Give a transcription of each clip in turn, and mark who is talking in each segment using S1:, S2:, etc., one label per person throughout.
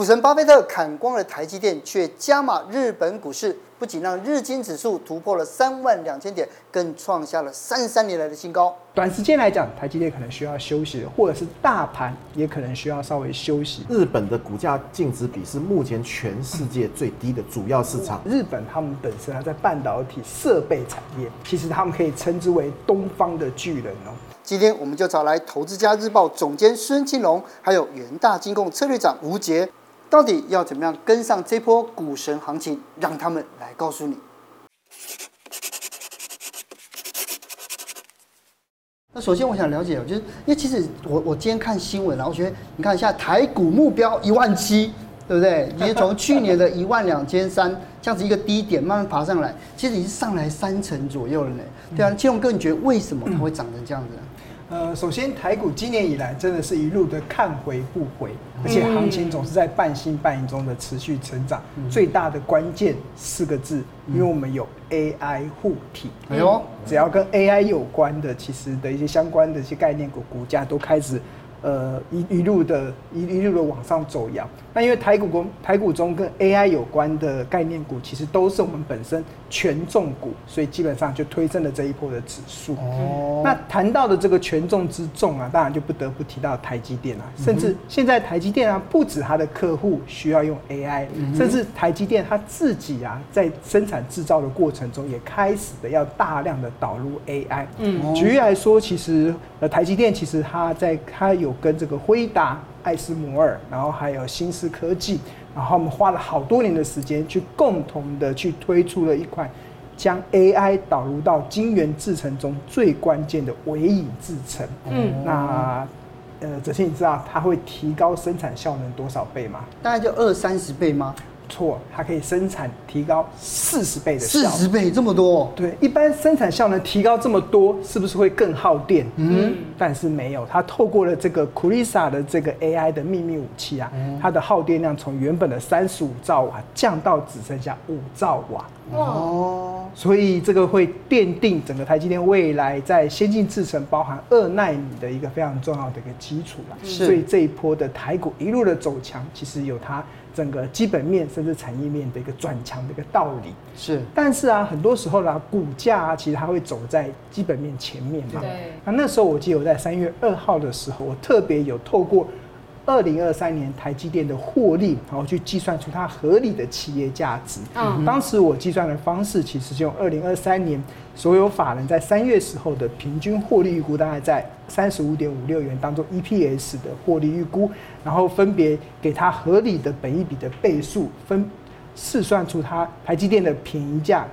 S1: 股神巴菲特砍光了台积电，却加码日本股市，不仅让日经指数突破了三万两千点，更创下了三十三年来的新高。
S2: 短时间来讲，台积电可能需要休息，或者是大盘也可能需要稍微休息。
S3: 日本的股价净值比是目前全世界最低的主要市场。
S2: 日本他们本身啊，在半导体设备产业，其实他们可以称之为东方的巨人哦。
S1: 今天我们就找来《投资家日报》总监孙庆龙，还有元大金控策略长吴杰，到底要怎么样跟上这波股神行情？让他们来告诉你。那首先我想了解，就是因为其实我我今天看新闻，然后我觉得你看一下台股目标一万七，对不对？你从去年的 一万两千三这样子一个低点慢慢爬上来，其实已经上来三成左右了呢。对啊，庆龙哥，你觉得为什么它会长成这样子？
S2: 呃，首先台股今年以来真的是一路的看回不回，而且行情总是在半信半疑中的持续成长。最大的关键四个字，因为我们有 AI 护体。哎呦，只要跟 AI 有关的，其实的一些相关的一些概念股股价都开始。呃，一一路的，一一路的往上走扬。那因为台股中，台股中跟 AI 有关的概念股，其实都是我们本身权重股，所以基本上就推升了这一波的指数。哦。那谈到的这个权重之重啊，当然就不得不提到台积电啊。甚至现在台积电啊，不止它的客户需要用 AI，甚至台积电它自己啊，在生产制造的过程中，也开始的要大量的导入 AI。嗯。举例来说，其实呃，台积电其实它在它有。跟这个辉达、艾斯摩尔，然后还有新思科技，然后我们花了好多年的时间，去共同的去推出了一款将 AI 导入到晶圆制程中最关键的微影制程。嗯，那呃，哲青，你知道它会提高生产效能多少倍吗？
S1: 大概就二三十倍吗？
S2: 错，它可以生产提高四十倍的效能。
S1: 四十倍这么多？
S2: 对，一般生产效能提高这么多，是不是会更耗电？嗯，但是没有，它透过了这个 Kurisha 的这个 AI 的秘密武器啊，嗯、它的耗电量从原本的三十五兆瓦降到只剩下五兆瓦。哦，所以这个会奠定整个台积电未来在先进制程，包含二奈米的一个非常重要的一个基础了。是，所以这一波的台股一路的走强，其实有它。整个基本面甚至产业面的一个转强的一个道理是，但是啊，很多时候呢，股价啊，其实它会走在基本面前面嘛。对。那那时候我记得我在三月二号的时候，我特别有透过二零二三年台积电的获利，然后去计算出它合理的企业价值。嗯。当时我计算的方式，其实是用二零二三年所有法人在三月时候的平均获利预估，大概在三十五点五六元当中 EPS 的获利预估。然后分别给它合理的本一比的倍数，分试算出它台积电的便宜价、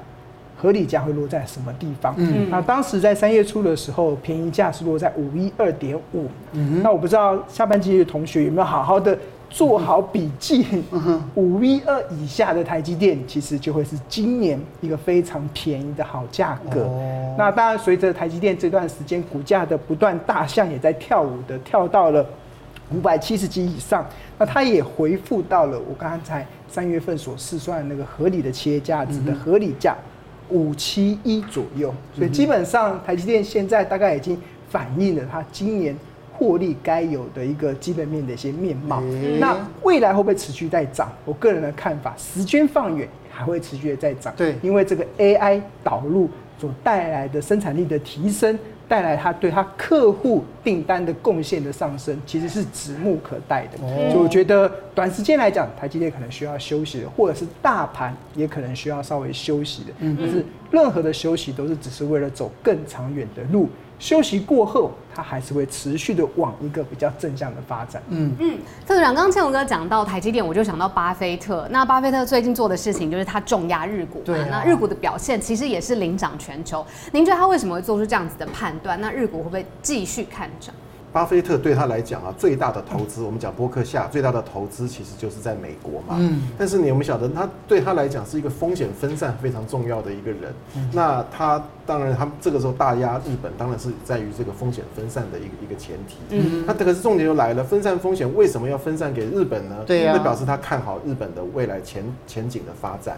S2: 合理价会落在什么地方。嗯，那当时在三月初的时候，便宜价是落在五一二点五。嗯，那我不知道下半季的同学有没有好好的做好笔记。嗯，五一二以下的台积电，其实就会是今年一个非常便宜的好价格。哦，那当然随着台积电这段时间股价的不断大象也在跳舞的跳到了。五百七十几以上，那它也回复到了我刚才三月份所试算的那个合理的企业价值的合理价五七一左右，所以基本上台积电现在大概已经反映了它今年获利该有的一个基本面的一些面貌。那未来会不会持续在涨？我个人的看法，时间放远还会持续的在涨。对，因为这个 AI 导入所带来的生产力的提升。带来他对他客户订单的贡献的上升，其实是指目可待的。所以我觉得短时间来讲，台积电可能需要休息的，或者是大盘也可能需要稍微休息的。嗯，但是任何的休息都是只是为了走更长远的路。休息过后，它还是会持续的往一个比较正向的发展。嗯嗯，
S4: 特别长，刚刚庆龙哥讲到台积电，我就想到巴菲特。那巴菲特最近做的事情就是他重压日股。对、啊，那日股的表现其实也是领涨全球。您觉得他为什么会做出这样子的判断？那日股会不会继续看涨？
S3: 巴菲特对他来讲啊，最大的投资，我们讲波克夏最大的投资其实就是在美国嘛。嗯。但是你有没有晓得，他对他来讲是一个风险分散非常重要的一个人。嗯。那他当然，他这个时候大压日本，当然是在于这个风险分散的一个一个前提。嗯。那可是重点又来了，分散风险为什么要分散给日本呢？对呀。那表示他看好日本的未来前前景的发展。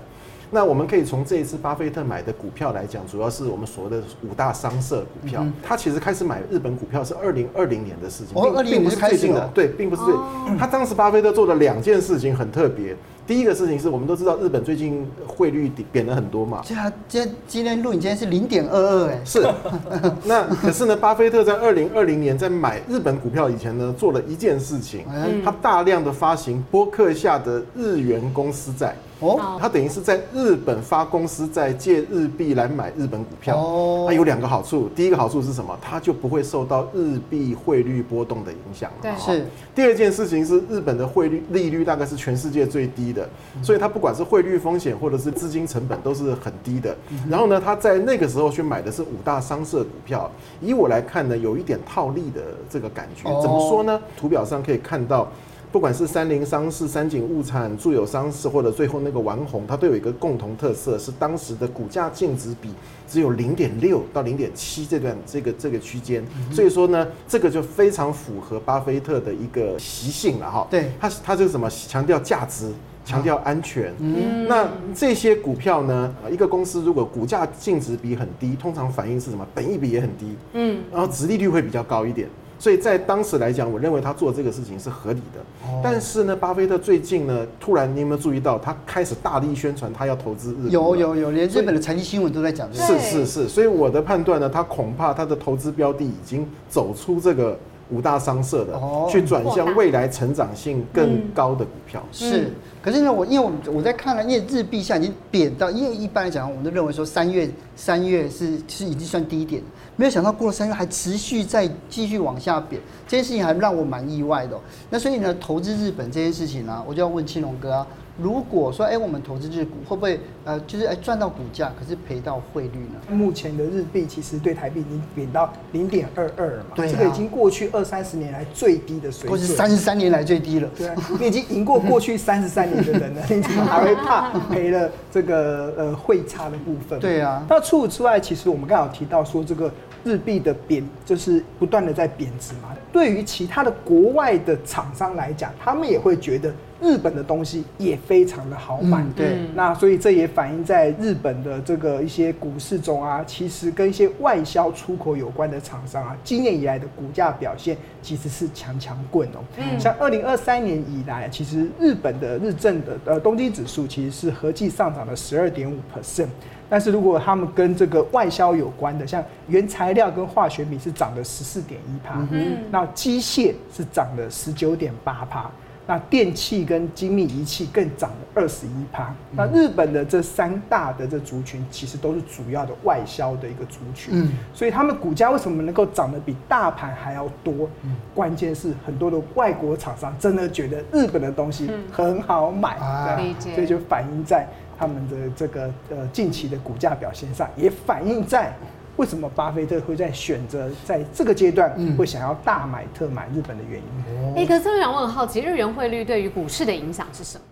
S3: 那我们可以从这一次巴菲特买的股票来讲，主要是我们所谓的五大商社股票。嗯、他其实开始买日本股票是二零二零年的事情，
S1: 哦，二零年
S3: 不是最近的，对，并不是最。他当时巴菲特做了两件事情很特别。第一个事情是我们都知道日本最近汇率贬了很多嘛。
S1: 今天今天录影今天是零点二二哎。
S3: 是。那可是呢，巴菲特在二零二零年在买日本股票以前呢，做了一件事情，他大量的发行波克下的日元公司债。哦，他等于是在日本发公司在，借日币来买日本股票。哦，它有两个好处，第一个好处是什么？它就不会受到日币汇率波动的影响。
S1: 对，是。
S3: 第二件事情是日本的汇率利率大概是全世界最低的，所以它不管是汇率风险或者是资金成本都是很低的。然后呢，他在那个时候去买的是五大商社股票。以我来看呢，有一点套利的这个感觉。怎么说呢？图表上可以看到。不管是三菱商事、三井物产、住友商事，或者最后那个丸红，它都有一个共同特色，是当时的股价净值比只有零点六到零点七这段这个这个区间，所以说呢，这个就非常符合巴菲特的一个习性了哈。
S1: 对，
S3: 他他这个什么强调价值，强调安全。嗯，那这些股票呢，一个公司如果股价净值比很低，通常反映是什么？本益比也很低。嗯，然后殖利率会比较高一点。所以在当时来讲，我认为他做这个事情是合理的。但是呢，巴菲特最近呢，突然你有没有注意到，他开始大力宣传他要投资日本？
S1: 有有有，连日本的财经新闻都在讲这个。
S3: 是是是，所以我的判断呢，他恐怕他的投资标的已经走出这个五大商社的，去转向未来成长性更高的股票。
S1: 是。可是呢，我因为我我在看了，因为日币现在已经贬到，因为一般来讲，我们都认为说三月三月是是已经算低点，没有想到过了三月还持续在继续往下贬，这件事情还让我蛮意外的。那所以呢，投资日本这件事情呢、啊，我就要问青龙哥啊。如果说哎、欸，我们投资日股会不会呃，就是哎赚到股价，可是赔到汇率呢？
S2: 目前的日币其实对台币已经贬到零点二二了嘛，
S1: 对、啊，
S2: 这个已经过去二三十年来最低的水准，
S1: 或是三十三年来最低了。
S2: 对、啊，你已经赢过过去三十三年的人了，你怎么还会怕赔了这个呃汇差的部分？
S1: 对啊。
S2: 那除此之外，其实我们刚好提到说这个日币的贬就是不断的在贬值嘛。对于其他的国外的厂商来讲，他们也会觉得。日本的东西也非常的好买，
S1: 嗯、对，
S2: 那所以这也反映在日本的这个一些股市中啊，其实跟一些外销出口有关的厂商啊，今年以来的股价表现其实是强强棍哦。嗯，像二零二三年以来，其实日本的日正的呃东京指数其实是合计上涨了十二点五 percent，但是如果他们跟这个外销有关的，像原材料跟化学品是涨了十四点一趴，嗯，那机械是涨了十九点八趴。那电器跟精密仪器更涨了二十一趴。那日本的这三大的这族群，其实都是主要的外销的一个族群。嗯，所以他们股价为什么能够涨得比大盘还要多？嗯，关键是很多的外国厂商真的觉得日本的东西很好买，
S4: 理解。
S2: 所以就反映在他们的这个呃近期的股价表现上，也反映在。为什么巴菲特会在选择在这个阶段会想要大买特买日本的原因？
S4: 哎、欸，可是我想问，很好奇，日元汇率对于股市的影响是什么？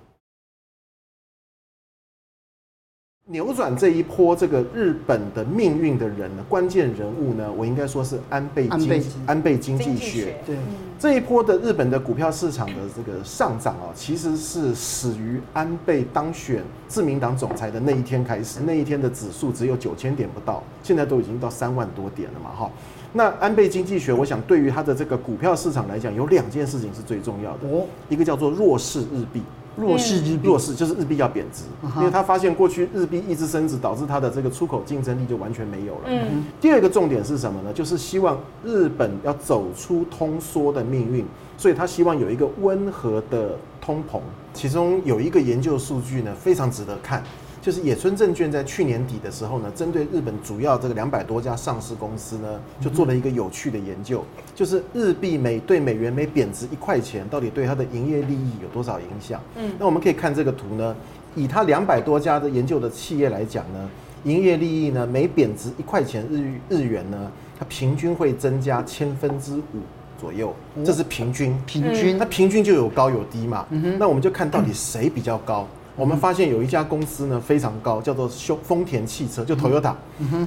S3: 扭转这一波这个日本的命运的人呢，关键人物呢，我应该说是安倍经安倍经济学。对，这一波的日本的股票市场的这个上涨啊，其实是始于安倍当选自民党总裁的那一天开始。那一天的指数只有九千点不到，现在都已经到三万多点了嘛，哈。那安倍经济学，我想对于他的这个股票市场来讲，有两件事情是最重要的。哦，一个叫做弱势日币。
S1: 弱势日币，
S3: 弱势就是日币要贬值，因为他发现过去日币一直升值，导致他的这个出口竞争力就完全没有了。嗯，第二个重点是什么呢？就是希望日本要走出通缩的命运，所以他希望有一个温和的通膨。其中有一个研究数据呢，非常值得看。就是野村证券在去年底的时候呢，针对日本主要这个两百多家上市公司呢，就做了一个有趣的研究，就是日币每对美元每贬值一块钱，到底对它的营业利益有多少影响？嗯，那我们可以看这个图呢，以它两百多家的研究的企业来讲呢，营业利益呢每贬值一块钱日日元呢，它平均会增加千分之五左右，这是平均，
S1: 平均，
S3: 那平均就有高有低嘛，那我们就看到底谁比较高。我们发现有一家公司呢非常高，叫做丰丰田汽车，就 Toyota，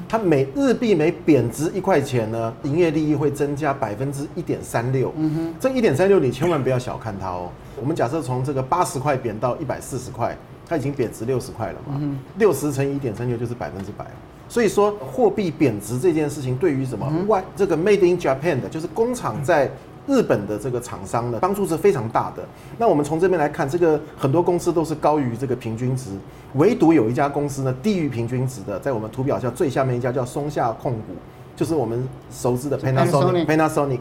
S3: 它每日币每贬值一块钱呢，营业利益会增加百分之一点三六。嗯哼，这一点三六你千万不要小看它哦。我们假设从这个八十块贬到一百四十块，它已经贬值六十块了嘛，六十乘以一点三六就是百分之百。所以说货币贬值这件事情对于什么外这个 Made in Japan 的，就是工厂在日本的这个厂商呢，帮助是非常大的。那我们从这边来看，这个很多公司都是高于这个平均值，唯独有一家公司呢低于平均值的，在我们图表下最下面一家叫松下控股，就是我们熟知的 Panasonic。Panasonic。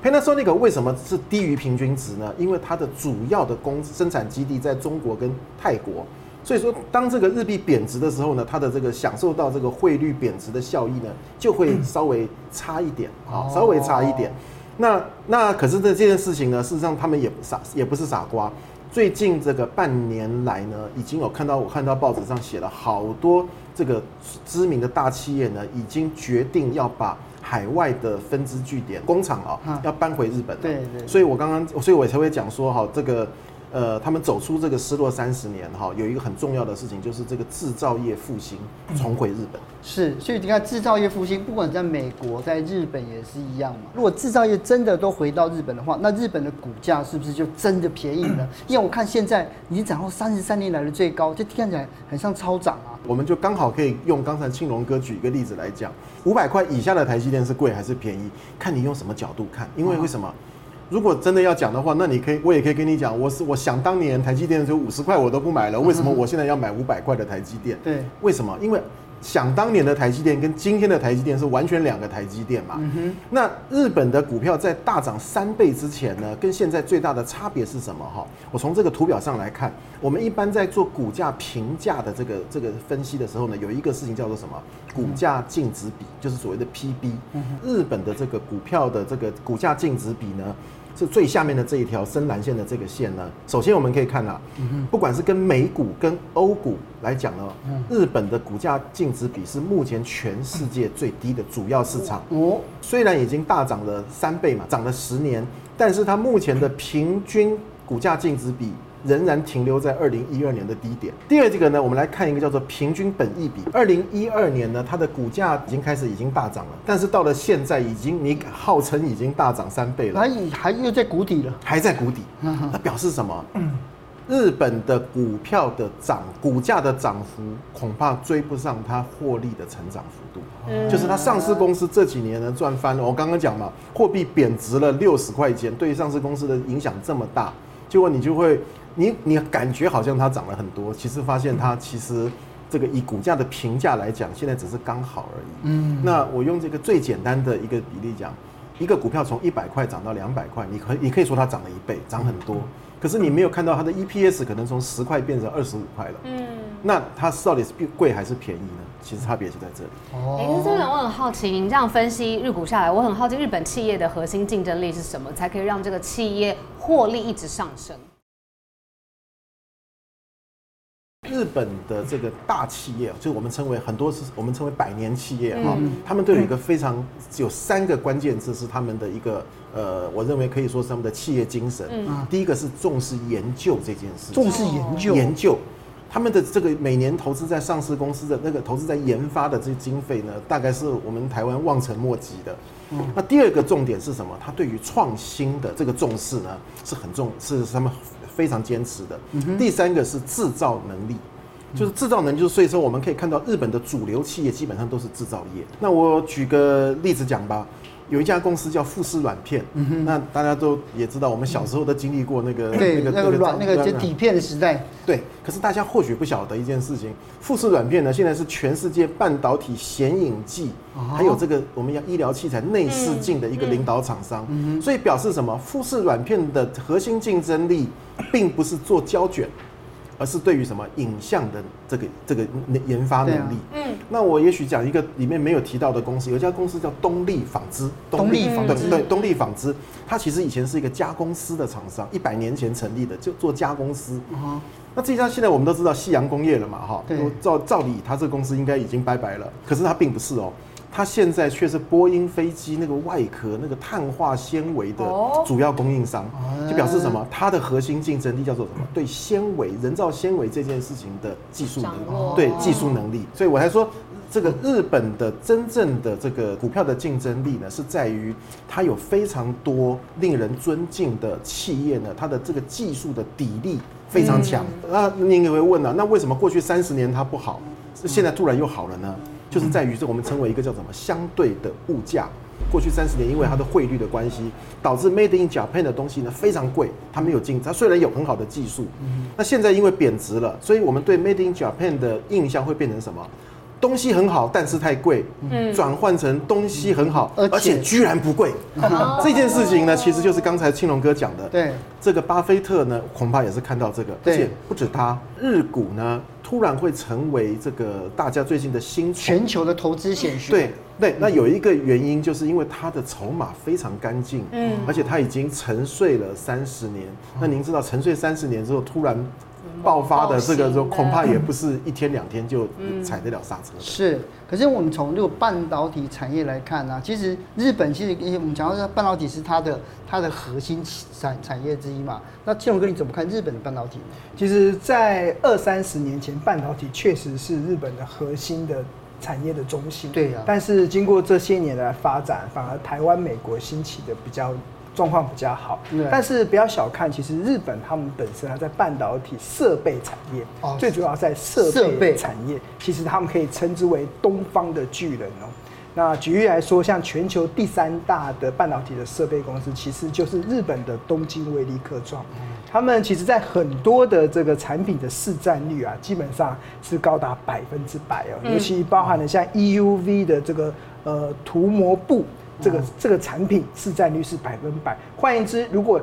S3: Panasonic 为什么是低于平均值呢？因为它的主要的工生产基地在中国跟泰国。所以说，当这个日币贬值的时候呢，它的这个享受到这个汇率贬值的效益呢，就会稍微差一点啊，稍微差一点。那那可是这这件事情呢，事实上他们也傻也不是傻瓜。最近这个半年来呢，已经有看到我看到报纸上写了好多这个知名的大企业呢，已经决定要把海外的分支据点工厂啊，要搬回日本。对对。所以我刚刚，所以我才会讲说哈，这个。呃，他们走出这个失落三十年哈，有一个很重要的事情，就是这个制造业复兴，重回日本。
S1: 是，所以你看制造业复兴，不管在美国、在日本也是一样嘛。如果制造业真的都回到日本的话，那日本的股价是不是就真的便宜了？因为我看现在已经涨到三十三年来的最高，这看起来很像超涨啊。
S3: 我们就刚好可以用刚才庆隆哥举一个例子来讲，五百块以下的台积电是贵还是便宜？看你用什么角度看，因为为什么？如果真的要讲的话，那你可以，我也可以跟你讲，我是我想当年台积电只有五十块我都不买了，为什么我现在要买五百块的台积电？
S1: 对，
S3: 为什么？因为想当年的台积电跟今天的台积电是完全两个台积电嘛。嗯。那日本的股票在大涨三倍之前呢，跟现在最大的差别是什么？哈，我从这个图表上来看，我们一般在做股价评价的这个这个分析的时候呢，有一个事情叫做什么？股价净值比，就是所谓的 PB。嗯。日本的这个股票的这个股价净值比呢？是最下面的这一条深蓝线的这个线呢。首先我们可以看到，不管是跟美股跟欧股来讲呢，日本的股价净值比是目前全世界最低的主要市场。哦，虽然已经大涨了三倍嘛，涨了十年，但是它目前的平均股价净值比。仍然停留在二零一二年的低点。第二这个呢，我们来看一个叫做平均本益比。二零一二年呢，它的股价已经开始已经大涨了，但是到了现在已经你号称已经大涨三倍了，
S1: 还还又在谷底了，
S3: 还在谷底。那表示什么？日本的股票的涨，股价的涨幅恐怕追不上它获利的成长幅度。就是它上市公司这几年呢赚翻了。我刚刚讲嘛，货币贬值了六十块钱，对于上市公司的影响这么大，结果你就会。你你感觉好像它涨了很多，其实发现它其实这个以股价的评价来讲，现在只是刚好而已。嗯，那我用这个最简单的一个比例讲，一个股票从一百块涨到两百块，你可你可以说它涨了一倍，涨很多。可是你没有看到它的 EPS 可能从十块变成二十五块了。嗯，那它到底是贵还是便宜呢？其实差别就在这里。
S4: 哦，哎，这边我很好奇，您这样分析日股下来，我很好奇日本企业的核心竞争力是什么，才可以让这个企业获利一直上升？
S3: 日本的这个大企业，就是我们称为很多是我们称为百年企业哈，他们都有一个非常有三个关键字是他们的一个呃，我认为可以说是他们的企业精神。第一个是重视研究这件事，
S1: 重视研究，
S3: 研究他们的这个每年投资在上市公司的那个投资在研发的这些经费呢，大概是我们台湾望尘莫及的。那第二个重点是什么？他对于创新的这个重视呢，是很重，是他们。非常坚持的。第三个是制造能力，就是制造能力，就是所以说我们可以看到日本的主流企业基本上都是制造业。那我举个例子讲吧。有一家公司叫富士软片，嗯，那大家都也知道，我们小时候都经历过那个
S1: 对那个那个软那个就底片的时代。
S3: 对，可是大家或许不晓得一件事情，富士软片呢，现在是全世界半导体显影剂，还有这个我们要医疗器材内视镜的一个领导厂商。所以表示什么？富士软片的核心竞争力，并不是做胶卷。而是对于什么影像的这个这个研发能力，嗯，那我也许讲一个里面没有提到的公司，有一家公司叫东立纺织，
S1: 东立纺织，
S3: 对，东立纺织，它其实以前是一个加工丝的厂商，一百年前成立的，就做加工丝。嗯，那这家现在我们都知道夕阳工业了嘛，哈，照照理它这个公司应该已经拜拜了，可是它并不是哦。它现在却是波音飞机那个外壳那个碳化纤维的主要供应商，就表示什么？它的核心竞争力叫做什么？对纤维、人造纤维这件事情的技术能力，对技术能力。所以我还说，这个日本的真正的这个股票的竞争力呢，是在于它有非常多令人尊敬的企业呢，它的这个技术的底力非常强。那您也会问了，那为什么过去三十年它不好，现在突然又好了呢？就是在于这我们称为一个叫什么相对的物价。过去三十年，因为它的汇率的关系，导致 Made in Japan 的东西呢非常贵，它没有竞争。它虽然有很好的技术，那现在因为贬值了，所以我们对 Made in Japan 的印象会变成什么？东西很好，但是太贵。嗯，转换成东西很好，而且居然不贵。这件事情呢，其实就是刚才青龙哥讲的。
S1: 对，
S3: 这个巴菲特呢，恐怕也是看到这个，而且不止他，日股呢。突然会成为这个大家最近的新
S1: 全球的投资显学。
S3: 对对，那有一个原因，就是因为它的筹码非常干净，嗯，而且它已经沉睡了三十年。那您知道沉睡三十年之后突然爆发的这个时候，恐怕也不是一天两天就踩得了刹车。
S1: 是，可是我们从这个半导体产业来看呢、啊，其实日本其实我们讲到半导体是它的它的核心产产业之一嘛。那庆荣哥你怎么看日本的半导体呢？
S2: 其实，在二三十年前，半导体确实是日本的核心的产业的中心。
S1: 对呀、啊。
S2: 但是经过这些年的发展，反而台湾、美国兴起的比较状况比较好。但是不要小看，其实日本他们本身它在半导体设备产业，哦、最主要在设备产业，其实他们可以称之为东方的巨人哦。那举例来说，像全球第三大的半导体的设备公司，其实就是日本的东京威力科创。他们其实，在很多的这个产品的市占率啊，基本上是高达百分之百哦。尤其包含了像 EUV 的这个呃涂膜布，这个这个产品市占率是百分百。换言之，如果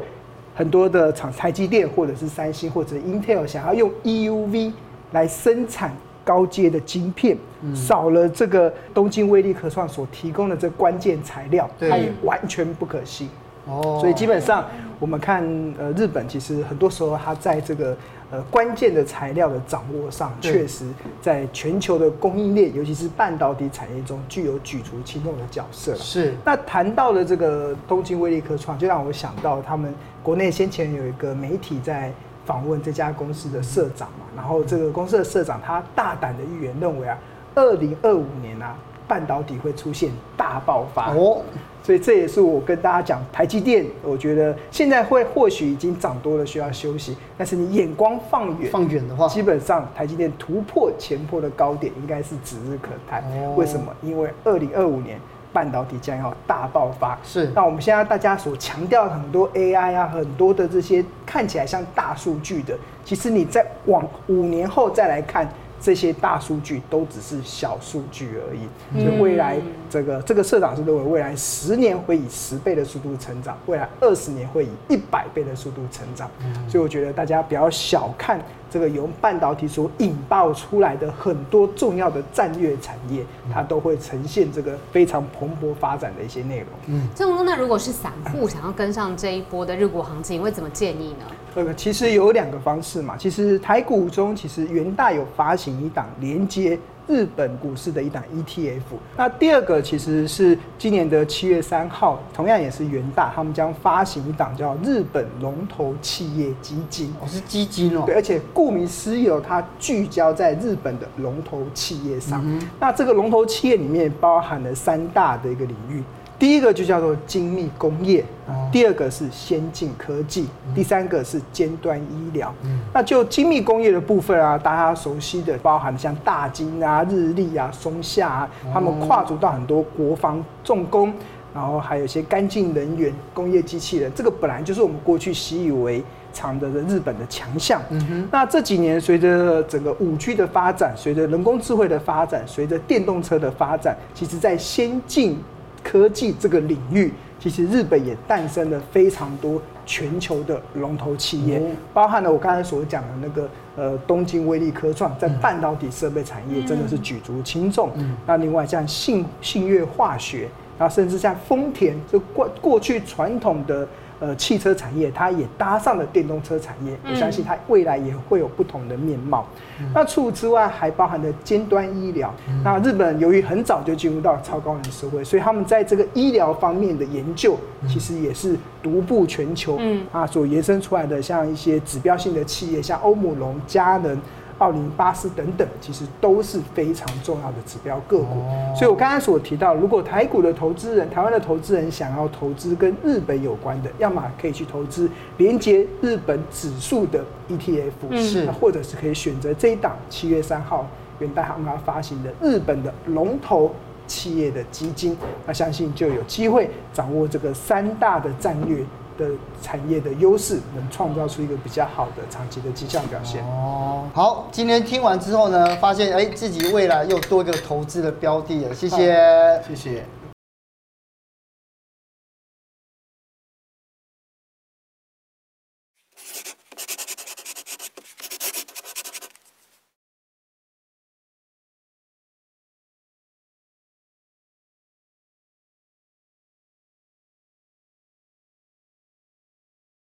S2: 很多的厂，台积电或者是三星或者 Intel 想要用 EUV 来生产。高阶的晶片，少了这个东京威力科创所提供的这关键材料，它也完全不可行。哦，所以基本上我们看，呃，日本其实很多时候它在这个呃关键的材料的掌握上，确实在全球的供应链，尤其是半导体产业中，具有举足轻重的角色。
S1: 是。
S2: 那谈到了这个东京威力科创，就让我想到他们国内先前有一个媒体在。访问这家公司的社长嘛，然后这个公司的社长他大胆的预言认为啊，二零二五年啊，半导体会出现大爆发哦，所以这也是我跟大家讲，台积电，我觉得现在会或许已经涨多了，需要休息，但是你眼光放远，
S1: 放远的话，
S2: 基本上台积电突破前坡的高点应该是指日可待。为什么？因为二零二五年。半导体将要大爆发，
S1: 是。
S2: 那我们现在大家所强调很多 AI 啊，很多的这些看起来像大数据的，其实你在往五年后再来看。这些大数据都只是小数据而已，所以未来这个这个社长是认为未来十年会以十倍的速度成长，未来二十年会以一百倍的速度成长。所以我觉得大家不要小看这个由半导体所引爆出来的很多重要的战略产业，它都会呈现这个非常蓬勃发展的一些内容。
S4: 嗯，郑总那如果是散户想要跟上这一波的日股行情，会怎么建议呢？
S2: 这个其实有两个方式嘛。其实台股中，其实元大有发行一档连接日本股市的一档 ETF。那第二个其实是今年的七月三号，同样也是元大，他们将发行一档叫日本龙头企业基金。
S1: 哦，是基金哦。
S2: 对，而且顾名思义哦，它聚焦在日本的龙头企业上。嗯、那这个龙头企业里面包含了三大的一个领域。第一个就叫做精密工业，第二个是先进科技，第三个是尖端医疗。那就精密工业的部分啊，大家熟悉的包含像大金啊、日立啊、松下啊，他们跨足到很多国防重工，然后还有一些干净能源、工业机器人，这个本来就是我们过去习以为常的日本的强项。那这几年随着整个五 G 的发展，随着人工智慧的发展，随着电动车的发展，其实在先进科技这个领域，其实日本也诞生了非常多全球的龙头企业，包含了我刚才所讲的那个呃东京威力科创，在半导体设备产业真的是举足轻重。那另外像信信越化学，然后甚至像丰田，就过过去传统的。呃，汽车产业它也搭上了电动车产业，我相信它未来也会有不同的面貌。嗯、那除此之外，还包含了尖端医疗。嗯、那日本由于很早就进入到超高龄社会，所以他们在这个医疗方面的研究，其实也是独步全球。嗯啊，所延伸出来的像一些指标性的企业，像欧姆龙、佳能。奥林巴斯等等，其实都是非常重要的指标个股。所以我刚才所提到，如果台股的投资人、台湾的投资人想要投资跟日本有关的，要么可以去投资连接日本指数的 ETF，
S1: 是，
S2: 或者是可以选择这一档七月三号元旦航空发行的日本的龙头企业的基金，那相信就有机会掌握这个三大的战略的产业的优势，能创造出一个比较好的长期的绩效表现。
S1: 哦，好，今天听完之后呢，发现哎，自己未来又多一个投资的标的了。谢谢，
S3: 谢谢。